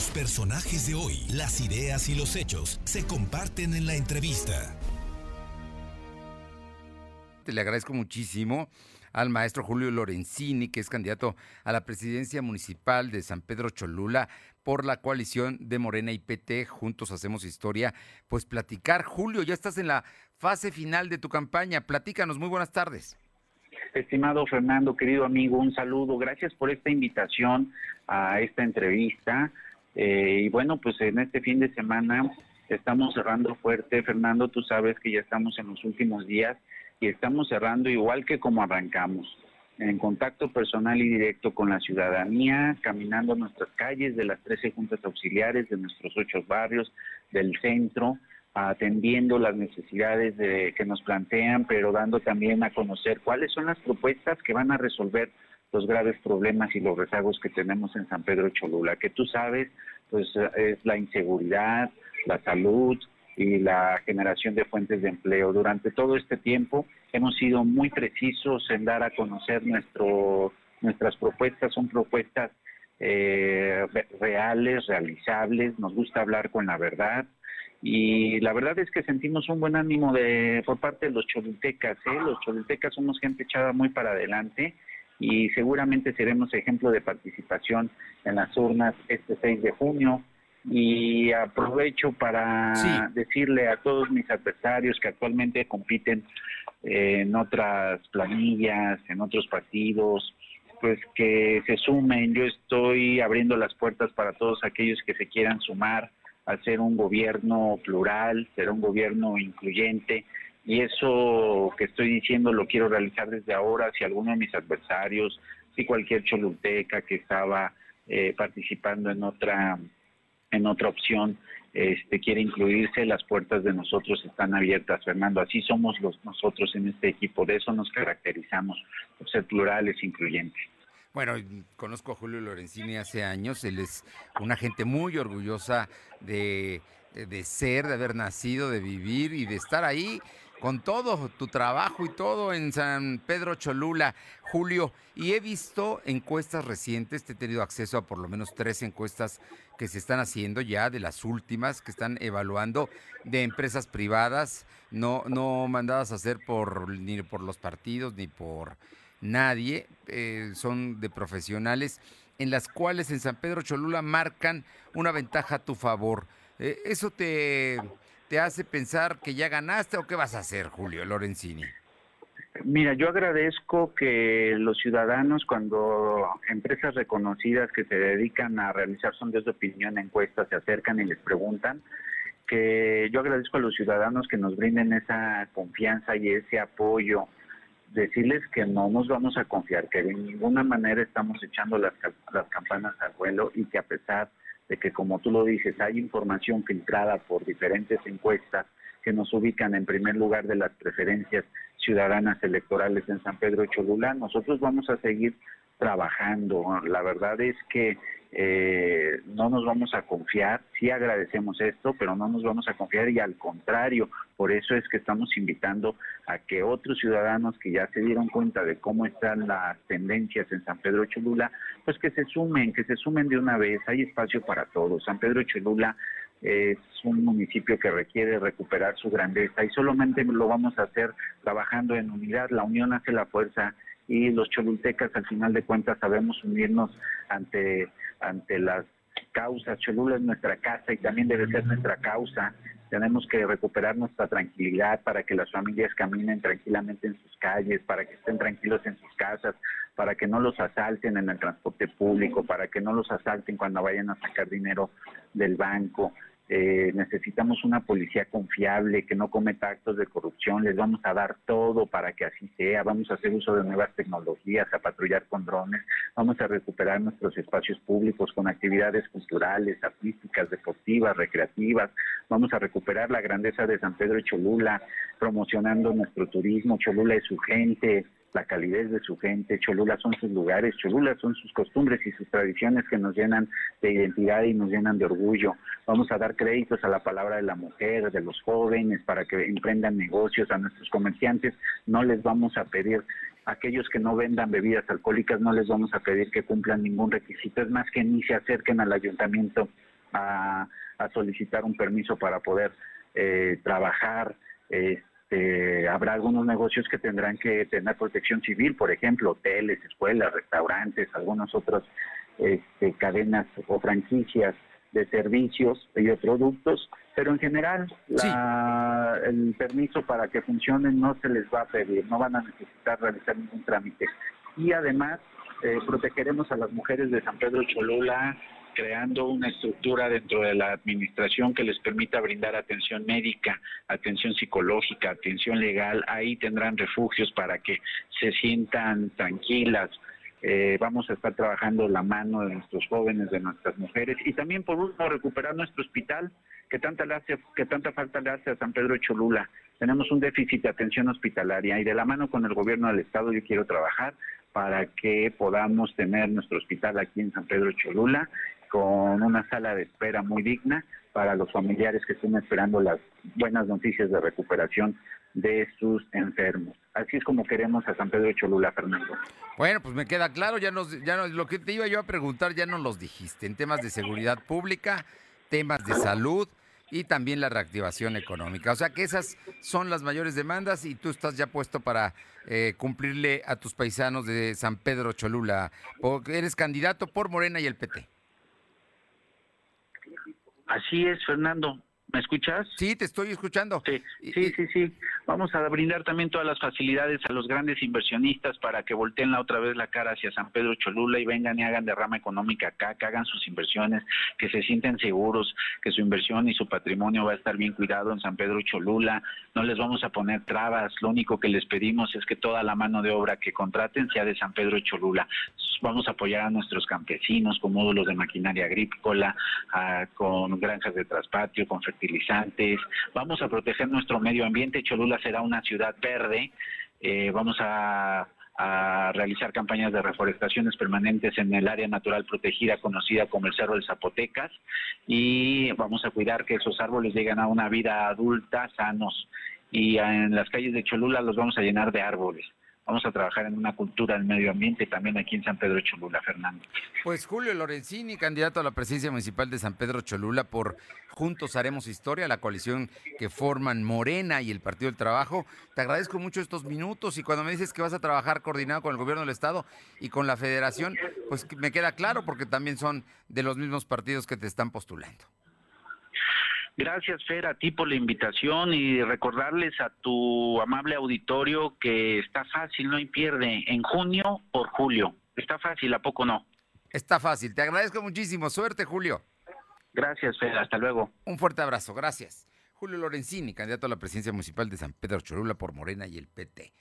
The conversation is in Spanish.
Los personajes de hoy, las ideas y los hechos se comparten en la entrevista. Le agradezco muchísimo al maestro Julio Lorenzini, que es candidato a la presidencia municipal de San Pedro Cholula por la coalición de Morena y PT. Juntos hacemos historia. Pues platicar, Julio, ya estás en la fase final de tu campaña. Platícanos, muy buenas tardes. Estimado Fernando, querido amigo, un saludo. Gracias por esta invitación a esta entrevista. Eh, y bueno, pues en este fin de semana estamos cerrando fuerte. Fernando, tú sabes que ya estamos en los últimos días y estamos cerrando igual que como arrancamos, en contacto personal y directo con la ciudadanía, caminando nuestras calles de las 13 juntas auxiliares, de nuestros ocho barrios, del centro, atendiendo las necesidades de, que nos plantean, pero dando también a conocer cuáles son las propuestas que van a resolver los graves problemas y los rezagos que tenemos en San Pedro Cholula, que tú sabes, pues es la inseguridad, la salud, y la generación de fuentes de empleo. Durante todo este tiempo hemos sido muy precisos en dar a conocer nuestro, nuestras propuestas, son propuestas eh, reales, realizables, nos gusta hablar con la verdad y la verdad es que sentimos un buen ánimo de por parte de los cholultecas, ¿eh? los cholultecas somos gente echada muy para adelante y seguramente seremos ejemplo de participación en las urnas este 6 de junio y aprovecho para decirle a todos mis adversarios que actualmente compiten en otras planillas, en otros partidos, pues que se sumen. Yo estoy abriendo las puertas para todos aquellos que se quieran sumar a ser un gobierno plural, ser un gobierno incluyente. Y eso que estoy diciendo lo quiero realizar desde ahora. Si alguno de mis adversarios, si cualquier choluteca que estaba eh, participando en otra en otra opción este, quiere incluirse, las puertas de nosotros están abiertas, Fernando. Así somos los nosotros en este equipo, de eso nos caracterizamos, por ser plurales, incluyentes. Bueno, conozco a Julio Lorenzini hace años, él es una gente muy orgullosa de, de ser, de haber nacido, de vivir y de estar ahí con todo tu trabajo y todo en San Pedro Cholula, Julio. Y he visto encuestas recientes, te he tenido acceso a por lo menos tres encuestas que se están haciendo ya, de las últimas, que están evaluando de empresas privadas, no, no mandadas a hacer por, ni por los partidos ni por nadie, eh, son de profesionales, en las cuales en San Pedro Cholula marcan una ventaja a tu favor. Eh, ¿Eso te te hace pensar que ya ganaste o qué vas a hacer, Julio Lorenzini? Mira, yo agradezco que los ciudadanos, cuando empresas reconocidas que se dedican a realizar sondeos de opinión, encuestas, se acercan y les preguntan, que yo agradezco a los ciudadanos que nos brinden esa confianza y ese apoyo, decirles que no nos vamos a confiar, que de ninguna manera estamos echando las, las campanas al vuelo y que a pesar de que, como tú lo dices, hay información filtrada por diferentes encuestas que nos ubican en primer lugar de las preferencias ciudadanas electorales en San Pedro Cholula, nosotros vamos a seguir trabajando. La verdad es que eh, no nos vamos a confiar, sí agradecemos esto, pero no nos vamos a confiar y al contrario, por eso es que estamos invitando a que otros ciudadanos que ya se dieron cuenta de cómo están las tendencias en San Pedro Cholula, pues que se sumen, que se sumen de una vez, hay espacio para todos. San Pedro Cholula es un municipio que requiere recuperar su grandeza y solamente lo vamos a hacer trabajando en unidad, la unión hace la fuerza y los cholultecas al final de cuentas sabemos unirnos ante, ante las causas. Cholula es nuestra casa y también debe ser nuestra causa. Tenemos que recuperar nuestra tranquilidad para que las familias caminen tranquilamente en sus calles, para que estén tranquilos en sus casas, para que no los asalten en el transporte público, para que no los asalten cuando vayan a sacar dinero del banco. Eh, necesitamos una policía confiable que no cometa actos de corrupción, les vamos a dar todo para que así sea, vamos a hacer uso de nuevas tecnologías, a patrullar con drones, vamos a recuperar nuestros espacios públicos con actividades culturales, artísticas, deportivas, recreativas, vamos a recuperar la grandeza de San Pedro y Cholula, promocionando nuestro turismo, Cholula es su gente, la calidez de su gente, Cholula son sus lugares, Cholula son sus costumbres y sus tradiciones que nos llenan de identidad y nos llenan de orgullo. Vamos a dar créditos a la palabra de la mujer, de los jóvenes, para que emprendan negocios, a nuestros comerciantes no les vamos a pedir aquellos que no vendan bebidas alcohólicas no les vamos a pedir que cumplan ningún requisito, es más que ni se acerquen al ayuntamiento a, solicitar un permiso para poder eh, trabajar. Este, habrá algunos negocios que tendrán que tener protección civil, por ejemplo, hoteles, escuelas, restaurantes, algunas otras este, cadenas o franquicias de servicios y de productos, pero en general el permiso para que funcionen no se les va a pedir, no van a necesitar realizar ningún trámite. Y además eh, protegeremos a las mujeres de San Pedro Cholula creando una estructura dentro de la administración que les permita brindar atención médica, atención psicológica, atención legal. Ahí tendrán refugios para que se sientan tranquilas, eh, vamos a estar trabajando la mano de nuestros jóvenes, de nuestras mujeres y también por último recuperar nuestro hospital que tanta, le hace, que tanta falta le hace a San Pedro de Cholula. Tenemos un déficit de atención hospitalaria y de la mano con el gobierno del estado yo quiero trabajar para que podamos tener nuestro hospital aquí en San Pedro Cholula con una sala de espera muy digna para los familiares que estén esperando las buenas noticias de recuperación de sus enfermos. Así es como queremos a San Pedro Cholula, Fernando. Bueno, pues me queda claro, ya nos, ya lo que te iba yo a preguntar ya nos los dijiste, en temas de seguridad pública, temas de salud y también la reactivación económica. O sea que esas son las mayores demandas y tú estás ya puesto para eh, cumplirle a tus paisanos de San Pedro Cholula, porque eres candidato por Morena y el PT. Así es, Fernando. ¿Me escuchas? Sí, te estoy escuchando. Sí, sí, sí, sí. Vamos a brindar también todas las facilidades a los grandes inversionistas para que volteen la otra vez la cara hacia San Pedro Cholula y vengan y hagan derrama económica acá, que hagan sus inversiones, que se sienten seguros, que su inversión y su patrimonio va a estar bien cuidado en San Pedro Cholula. No les vamos a poner trabas. Lo único que les pedimos es que toda la mano de obra que contraten sea de San Pedro Cholula. Vamos a apoyar a nuestros campesinos con módulos de maquinaria agrícola, con granjas de traspatio, con fertilizantes. Vamos a proteger nuestro medio ambiente. Cholula será una ciudad verde. Eh, vamos a, realizar campañas de reforestaciones permanentes en el área natural protegida conocida como el Cerro de Zapotecas y vamos a cuidar que esos árboles lleguen a una vida adulta sanos y en las calles de Cholula los vamos a llenar de árboles vamos a trabajar en una cultura del medio ambiente también aquí en San Pedro Cholula, Fernando. Pues Julio Lorenzini, candidato a la presidencia municipal de San Pedro Cholula por Juntos Haremos Historia, la coalición que forman Morena y el Partido del Trabajo. Te agradezco mucho estos minutos y cuando me dices que vas a trabajar coordinado con el gobierno del Estado y con la federación, pues me queda claro porque también son de los mismos partidos que te están postulando. Gracias, Fer, a ti por la invitación y recordarles a tu amable auditorio que está fácil, no hay pierde, en junio por julio. Está fácil, ¿a poco no? Está fácil. Te agradezco muchísimo. Suerte, Julio. Gracias, Fer. Hasta luego. Un fuerte abrazo. Gracias. Julio Lorenzini, candidato a la presidencia municipal de San Pedro Cholula por Morena y el PT.